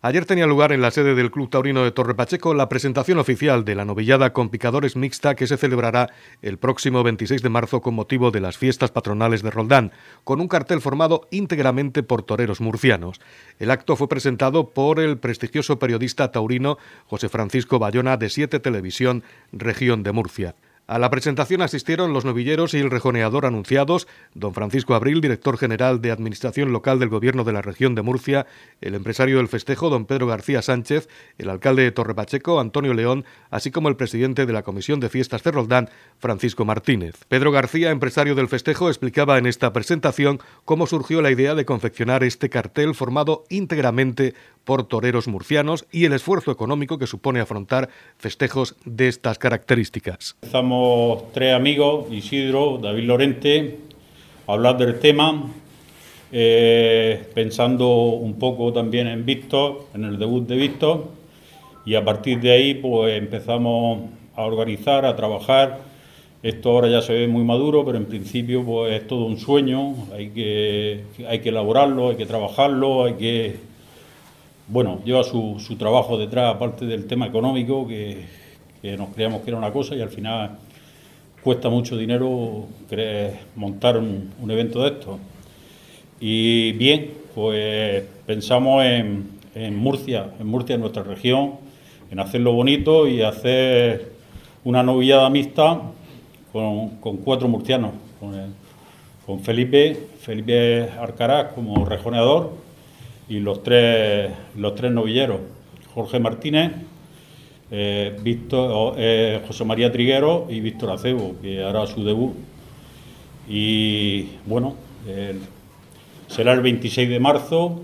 Ayer tenía lugar en la sede del Club Taurino de Torre Pacheco la presentación oficial de la novillada con picadores mixta que se celebrará el próximo 26 de marzo con motivo de las fiestas patronales de Roldán, con un cartel formado íntegramente por toreros murcianos. El acto fue presentado por el prestigioso periodista taurino José Francisco Bayona de Siete Televisión, región de Murcia. A la presentación asistieron los novilleros y el rejoneador anunciados, don Francisco Abril, director general de Administración Local del Gobierno de la Región de Murcia, el empresario del festejo, don Pedro García Sánchez, el alcalde de Torrepacheco, Antonio León, así como el presidente de la Comisión de Fiestas de Roldán, Francisco Martínez. Pedro García, empresario del festejo, explicaba en esta presentación cómo surgió la idea de confeccionar este cartel formado íntegramente por toreros murcianos y el esfuerzo económico que supone afrontar festejos de estas características. Tres amigos, Isidro, David Lorente, a hablar del tema, eh, pensando un poco también en Víctor, en el debut de Víctor, y a partir de ahí pues empezamos a organizar, a trabajar. Esto ahora ya se ve muy maduro, pero en principio pues es todo un sueño, hay que, hay que elaborarlo, hay que trabajarlo, hay que bueno, lleva su, su trabajo detrás, aparte del tema económico, que, nos creíamos que era una cosa y al final cuesta mucho dinero montar un, evento de esto. Y bien, pues pensamos en, en, Murcia, en Murcia, en nuestra región, en hacerlo bonito y hacer una novillada mixta con, cuatro murcianos, con, con Felipe, Felipe Arcaraz como rejoneador y los tres, los tres novilleros, Jorge Martínez, eh, Víctor, eh, José María Triguero y Víctor Acebo, que hará su debut. Y bueno, será el 26 de marzo,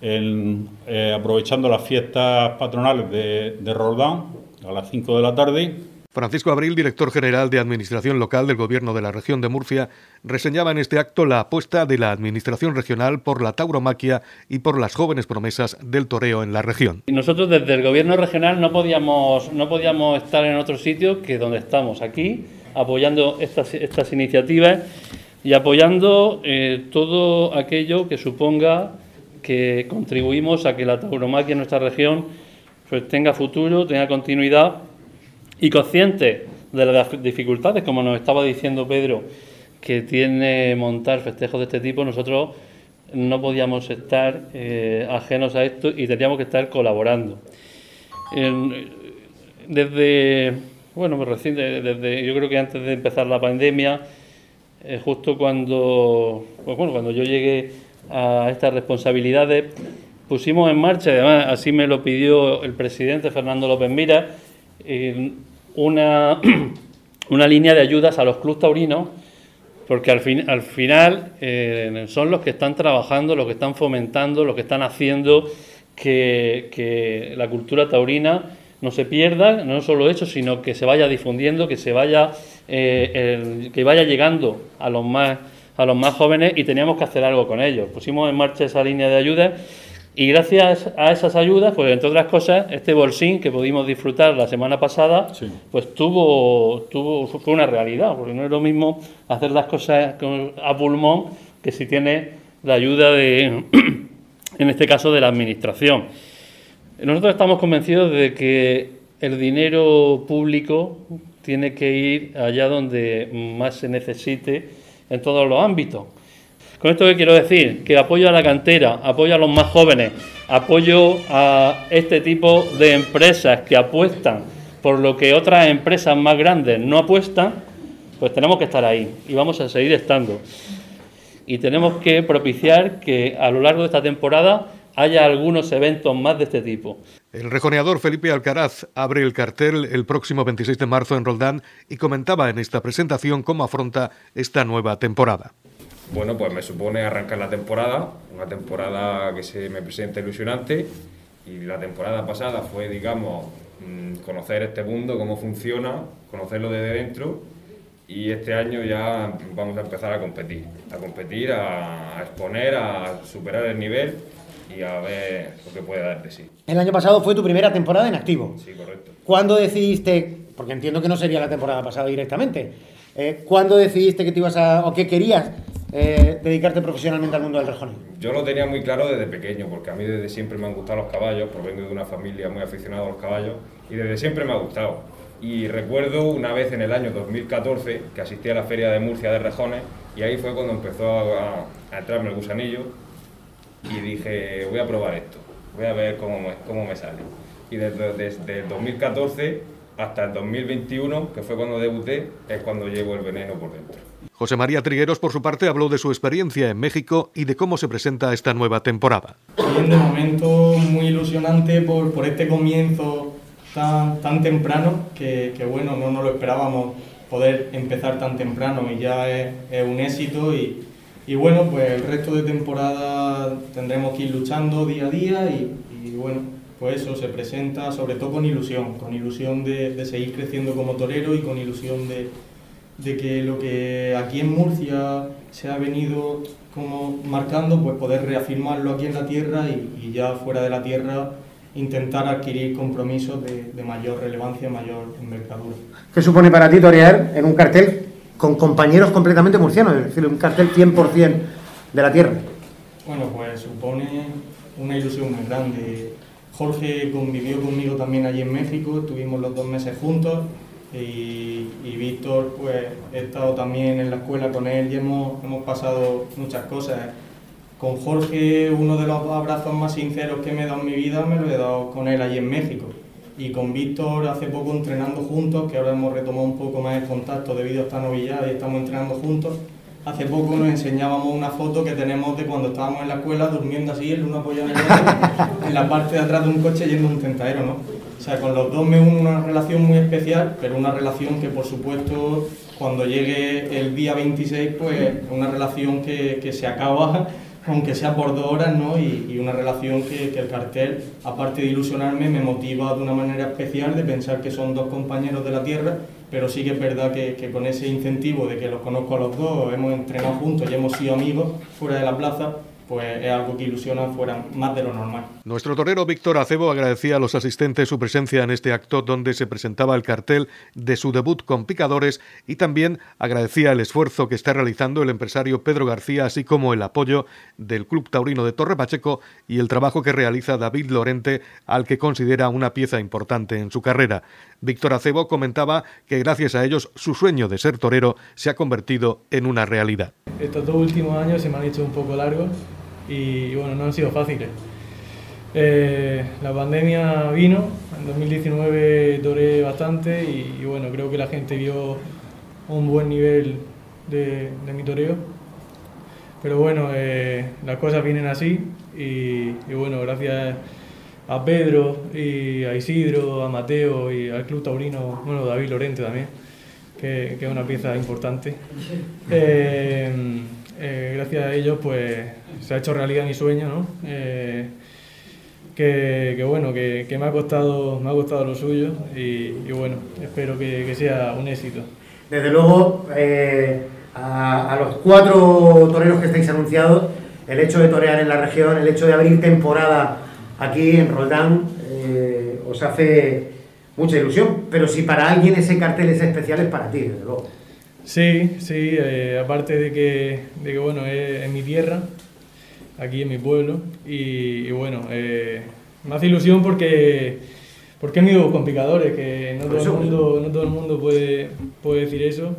eh, aprovechando las fiestas patronales de, de Roldán, a las 5 de la tarde Francisco Abril, director general de Administración Local del Gobierno de la Región de Murcia, reseñaba en este acto la apuesta de la Administración Regional por la tauromaquia y por las jóvenes promesas del toreo en la región. Nosotros desde el Gobierno Regional no podíamos, no podíamos estar en otro sitio que donde estamos, aquí, apoyando estas, estas iniciativas y apoyando eh, todo aquello que suponga que contribuimos a que la tauromaquia en nuestra región pues, tenga futuro, tenga continuidad y consciente de las dificultades, como nos estaba diciendo Pedro, que tiene montar festejos de este tipo, nosotros no podíamos estar eh, ajenos a esto y teníamos que estar colaborando. desde, bueno, pues recién, desde, yo creo que antes de empezar la pandemia, eh, justo cuando, pues bueno, cuando yo llegué a estas responsabilidades, pusimos en marcha, además así me lo pidió el presidente Fernando López Mira, una, una línea de ayudas a los clubes taurinos, porque al, fin, al final eh, son los que están trabajando, los que están fomentando, los que están haciendo que, la cultura taurina no se pierda, no solo eso, sino que se vaya difundiendo, que se vaya, eh, que vaya llegando a los más a los más jóvenes y teníamos que hacer algo con ellos. Pusimos en marcha esa línea de ayudas y gracias a esas ayudas, pues entre otras cosas, este bolsín que pudimos disfrutar la semana pasada, pues tuvo, tuvo, fue una realidad, porque no es lo mismo hacer las cosas a pulmón que si tiene la ayuda de, en este caso, de la administración. Nosotros estamos convencidos de que el dinero público tiene que ir allá donde más se necesite en todos los ámbitos. Con esto que quiero decir, que apoyo a la cantera, apoyo a los más jóvenes, apoyo a este tipo de empresas que apuestan por lo que otras empresas más grandes no apuestan, pues tenemos que estar ahí y vamos a seguir estando. Y tenemos que propiciar que a lo largo de esta temporada haya algunos eventos más de este tipo. El rejoneador Felipe Alcaraz abre el cartel el próximo 26 de marzo en Roldán y comentaba en esta presentación cómo afronta esta nueva temporada bueno, pues me supone arrancar la temporada, una temporada que se me presenta ilusionante y la temporada pasada fue, digamos, mm, conocer este mundo, cómo funciona, conocerlo desde dentro y este año ya vamos a empezar a competir, a competir, a, exponer, a superar el nivel y a ver lo que puede dar de sí. El año pasado fue tu primera temporada en activo. Sí, correcto. ¿Cuándo decidiste, porque entiendo que no sería la temporada pasada directamente, eh, ¿cuándo decidiste que te ibas a, o que querías eh, dedicarte profesionalmente al mundo del rejoning? Yo lo tenía muy claro desde pequeño, porque a mí desde siempre me han gustado los caballos, provengo de una familia muy aficionada a los caballos, y desde siempre me ha gustado. Y recuerdo una vez en el año 2014 que asistí a la feria de Murcia de rejones, y ahí fue cuando empezó a, a entrarme el gusanillo, y dije, voy a probar esto, voy a ver cómo me, cómo me sale. Y desde el 2014 hasta el 2021, que fue cuando debuté, es cuando llevo el veneno por dentro. José María Trigueros, por su parte, habló de su experiencia en México y de cómo se presenta esta nueva temporada. Bien, de momento muy ilusionante por, por este comienzo tan, tan temprano, que, que, bueno, no nos lo esperábamos poder empezar tan temprano y ya es, es un éxito y, y, bueno, pues el resto de temporada tendremos que ir luchando día a día y, y bueno, pues eso se presenta sobre todo con ilusión, con ilusión de, de seguir creciendo como torero y con ilusión de, de, que lo que aquí en Murcia se ha venido como marcando, pues poder reafirmarlo aquí en la tierra y, y ya fuera de la tierra intentar adquirir compromisos de, de, mayor relevancia, mayor envergadura. ¿Qué supone para ti torear en un cartel con compañeros completamente murcianos, es decir, un cartel 100% de la tierra? Bueno, pues supone una ilusión muy grande Jorge convivió conmigo también allí en México, estuvimos los dos meses juntos y, Víctor, pues he estado también en la escuela con él y hemos, hemos pasado muchas cosas. Con Jorge, uno de los abrazos más sinceros que me he dado en mi vida me lo he dado con él allí en México. Y con Víctor hace poco entrenando juntos, que ahora hemos retomado un poco más el contacto debido a esta novillada y estamos entrenando juntos. Hace poco nos enseñábamos una foto que tenemos de cuando estábamos en la escuela durmiendo así, el uno apoyado en el otro, en la parte de atrás de un coche yendo un tentadero, ¿no? O sea, con los dos me une una relación muy especial, pero una relación que por supuesto cuando llegue el día 26, pues una relación que, que se acaba, aunque sea por dos horas, ¿no? Y, y una relación que, que el cartel, aparte de ilusionarme, me motiva de una manera especial de pensar que son dos compañeros de la tierra pero sí que es verdad que, que, con ese incentivo de que los conozco a los dos, hemos entrenado juntos y hemos sido amigos fuera de la plaza, pues es algo que ilusiona fuera más de lo normal. Nuestro torero Víctor Acebo agradecía a los asistentes su presencia en este acto donde se presentaba el cartel de su debut con picadores y también agradecía el esfuerzo que está realizando el empresario Pedro García, así como el apoyo del Club Taurino de Torre Pacheco y el trabajo que realiza David Lorente, al que considera una pieza importante en su carrera. Víctor Acebo comentaba que gracias a ellos su sueño de ser torero se ha convertido en una realidad. Estos dos últimos años se me han hecho un poco largos y bueno, no han sido fáciles. Eh, la pandemia vino, en 2019 toré bastante y, y, bueno, creo que la gente vio un buen nivel de, de mi toreo. Pero bueno, eh, las cosas vienen así y, y, bueno, gracias a Pedro y a Isidro, a Mateo y al Club Taurino, bueno, David Lorente también, que, que es una pieza importante. Eh, eh, gracias a ellos pues se ha hecho realidad mi sueño, ¿no? Eh, que, que, bueno, que, que, me, ha costado, me ha costado lo suyo y, y bueno, espero que, que, sea un éxito. Desde luego, eh, a, a, los cuatro toreros que estáis anunciados, el hecho de torear en la región, el hecho de abrir temporada aquí en Roldán, eh, os hace mucha ilusión, pero si para alguien ese cartel es especial es para ti, desde luego. Sí, sí, eh, aparte de que, de que bueno, es, es, mi tierra, aquí en mi pueblo, y, y bueno, eh, me hace ilusión porque, porque he ido con picadores, que no todo, el mundo, no todo el mundo puede, puede decir eso,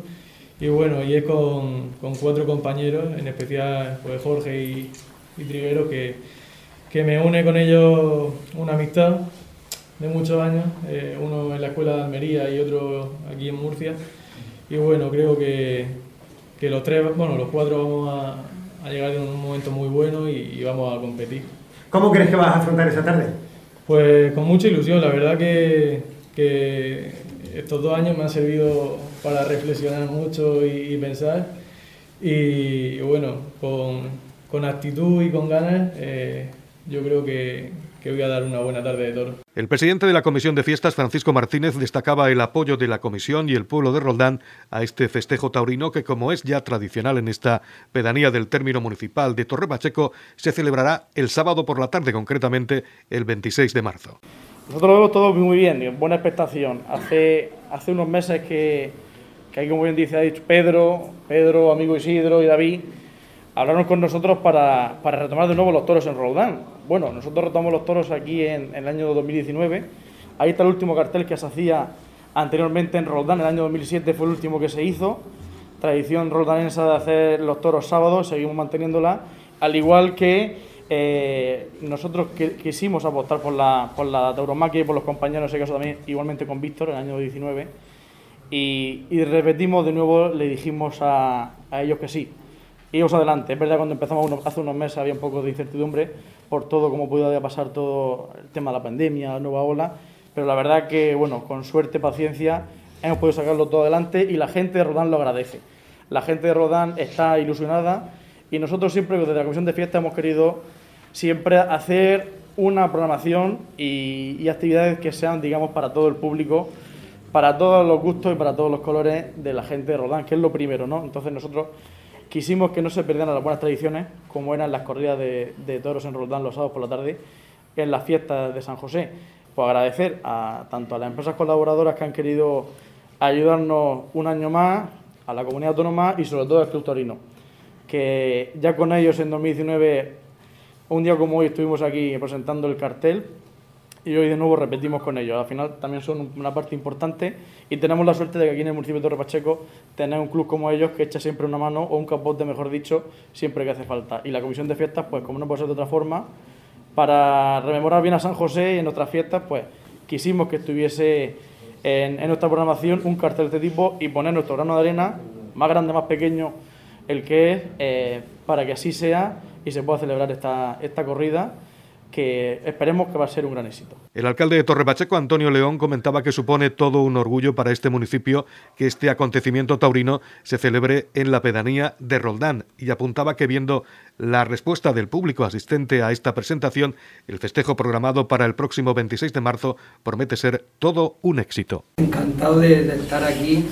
y bueno, y es con, con cuatro compañeros, en especial pues Jorge y, y Triguero, que, que me une con ellos una amistad de muchos años, eh, uno en la escuela de Almería y otro aquí en Murcia, y bueno, creo que, que los tres, bueno, los cuatro vamos a, a llegar en un momento muy bueno y, y, vamos a competir. ¿Cómo crees que vas a afrontar esa tarde? Pues con mucha ilusión, la verdad que, que estos dos años me han servido para reflexionar mucho y, y pensar y, y, bueno, con, con, actitud y con ganas eh, yo creo que, que voy a dar una buena tarde de toro. El presidente de la Comisión de Fiestas, Francisco Martínez, destacaba el apoyo de la Comisión y el pueblo de Roldán a este festejo taurino que, como es ya tradicional en esta pedanía del término municipal de Torre Pacheco, se celebrará el sábado por la tarde, concretamente el 26 de marzo. Nosotros lo vemos todo muy bien, buena expectación. Hace, hace unos meses que, que hay, como bien dice, ha dicho Pedro, Pedro, amigo Isidro y David, hablaron con nosotros para, para, retomar de nuevo los toros en Roldán. Bueno, nosotros retomamos los toros aquí en, en, el año 2019. Ahí está el último cartel que se hacía anteriormente en Roldán, el año 2007 fue el último que se hizo. Tradición roldanense de hacer los toros sábados, seguimos manteniéndola, al igual que eh, nosotros quisimos apostar por la, por la tauromaquia y por los compañeros, en ese caso también igualmente con Víctor, en el año 19. Y, y repetimos de nuevo, le dijimos a, a ellos que sí, íbamos adelante. Es verdad, cuando empezamos hace unos meses había un poco de incertidumbre por todo, cómo podía pasar todo el tema de la pandemia, la nueva ola, pero la verdad que, bueno, con suerte, paciencia, hemos podido sacarlo todo adelante y la gente de Rodán lo agradece. La gente de Rodán está ilusionada y nosotros siempre, desde la Comisión de Fiesta, hemos querido siempre hacer una programación y, y actividades que sean, digamos, para todo el público, para todos los gustos y para todos los colores de la gente de Rodán, que es lo primero, ¿no? Entonces nosotros quisimos que no se perdieran las buenas tradiciones, como eran las corridas de, de toros en Roldán los sábados por la tarde, en las fiestas de San José. Pues agradecer a tanto a las empresas colaboradoras que han querido ayudarnos un año más, a la comunidad autónoma y sobre todo al Club Torino, que ya con ellos en 2019, un día como hoy, estuvimos aquí presentando el cartel y hoy de nuevo repetimos con ellos. Al final también son una parte importante y tenemos la suerte de que aquí en el municipio de Torre Pacheco tener un club como ellos que echa siempre una mano o un capote, mejor dicho, siempre que hace falta. Y la comisión de fiestas, pues como no puede ser de otra forma, para rememorar bien a San José y en nuestras fiestas, pues quisimos que estuviese en, nuestra programación un cartel de este tipo y poner nuestro grano de arena, más grande, más pequeño, el que es, eh, para que así sea y se pueda celebrar esta, esta corrida que esperemos que va a ser un gran éxito. El alcalde de Torre Pacheco, Antonio León, comentaba que supone todo un orgullo para este municipio que este acontecimiento taurino se celebre en la pedanía de Roldán y apuntaba que viendo la respuesta del público asistente a esta presentación, el festejo programado para el próximo 26 de marzo promete ser todo un éxito. Encantado de, de estar aquí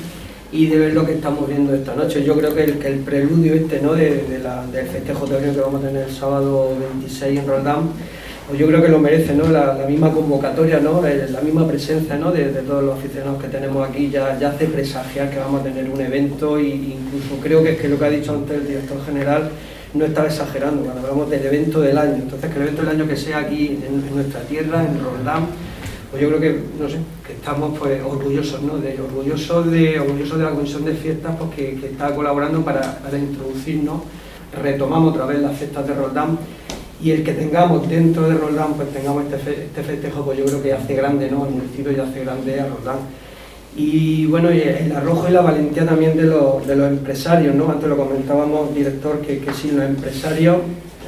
y de ver lo que estamos viendo esta noche. Yo creo que el, que el preludio este ¿no? de, de la, del festejo taurino que vamos a tener el sábado 26 en Roldán pues yo creo que lo merece, ¿no? La, misma convocatoria, ¿no? la misma presencia ¿no? de, todos los aficionados que tenemos aquí ya, ya hace presagiar que vamos a tener un evento e incluso creo que es que lo que ha dicho antes el director general no estaba exagerando cuando hablamos del evento del año. Entonces, que el evento del año que sea aquí en, nuestra tierra, en Roldán, pues yo creo que, no sé, que estamos pues orgullosos, ¿no? De, orgullosos, de, orgullosos de la Comisión de Fiestas pues, que, que está colaborando para, para introducirnos, retomamos otra vez las fiestas de Roldán y el que tengamos dentro de Roldán, pues tengamos este, este festejo, pues yo creo que hace grande, ¿no? El municipio ya hace grande a Roldán. Y bueno, el arrojo y la valentía también de los, de los empresarios, ¿no? Antes lo comentábamos, director, que, que sin los empresarios,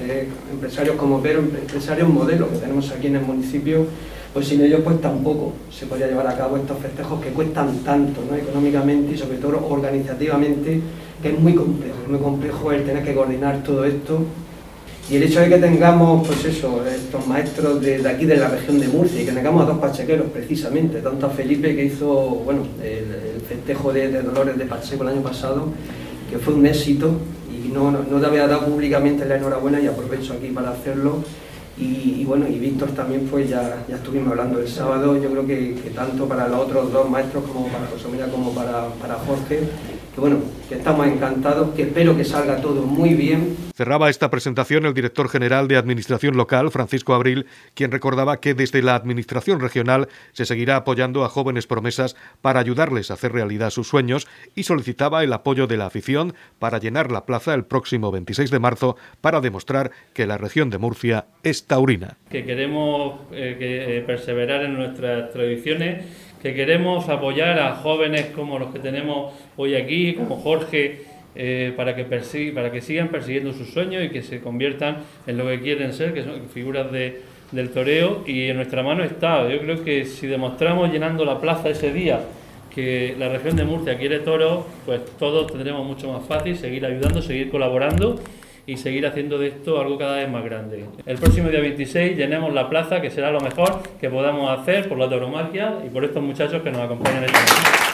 eh, empresarios como Pero, empresarios modelo que tenemos aquí en el municipio, pues sin ellos pues tampoco se podría llevar a cabo estos festejos que cuestan tanto, ¿no? Económicamente y sobre todo organizativamente, que es muy complejo, es muy complejo el tener que coordinar todo esto y el hecho de que tengamos, pues eso, estos maestros de, aquí de la región de Murcia y que tengamos a dos pachequeros precisamente, tanto a Felipe que hizo, bueno, el, festejo de, Dolores de Pacheco el año pasado, que fue un éxito y no, no, te había dado públicamente la enhorabuena y aprovecho aquí para hacerlo. Y, bueno, y Víctor también, pues ya, ya estuvimos hablando el sábado, yo creo que, que tanto para los otros dos maestros como para José María como para, para Jorge, que bueno, que estamos encantados, que espero que salga todo muy bien. Cerraba esta presentación el director general de Administración Local, Francisco Abril, quien recordaba que desde la Administración Regional se seguirá apoyando a jóvenes promesas para ayudarles a hacer realidad sus sueños y solicitaba el apoyo de la afición para llenar la plaza el próximo 26 de marzo para demostrar que la región de Murcia es taurina. Que queremos eh, que, eh, perseverar en nuestras tradiciones que queremos apoyar a jóvenes como los que tenemos hoy aquí, como Jorge, eh, para, que para que sigan persiguiendo sus sueños y que se conviertan en lo que quieren ser, que son figuras de, del toreo, y en nuestra mano está. Yo creo que si demostramos llenando la plaza ese día que la región de Murcia quiere toro, pues todos tendremos mucho más fácil seguir ayudando, seguir colaborando y seguir haciendo de esto algo cada vez más grande. El próximo día 26 llenemos la plaza, que será lo mejor que podamos hacer por la tauromaquia y por estos muchachos que nos acompañan esta noche.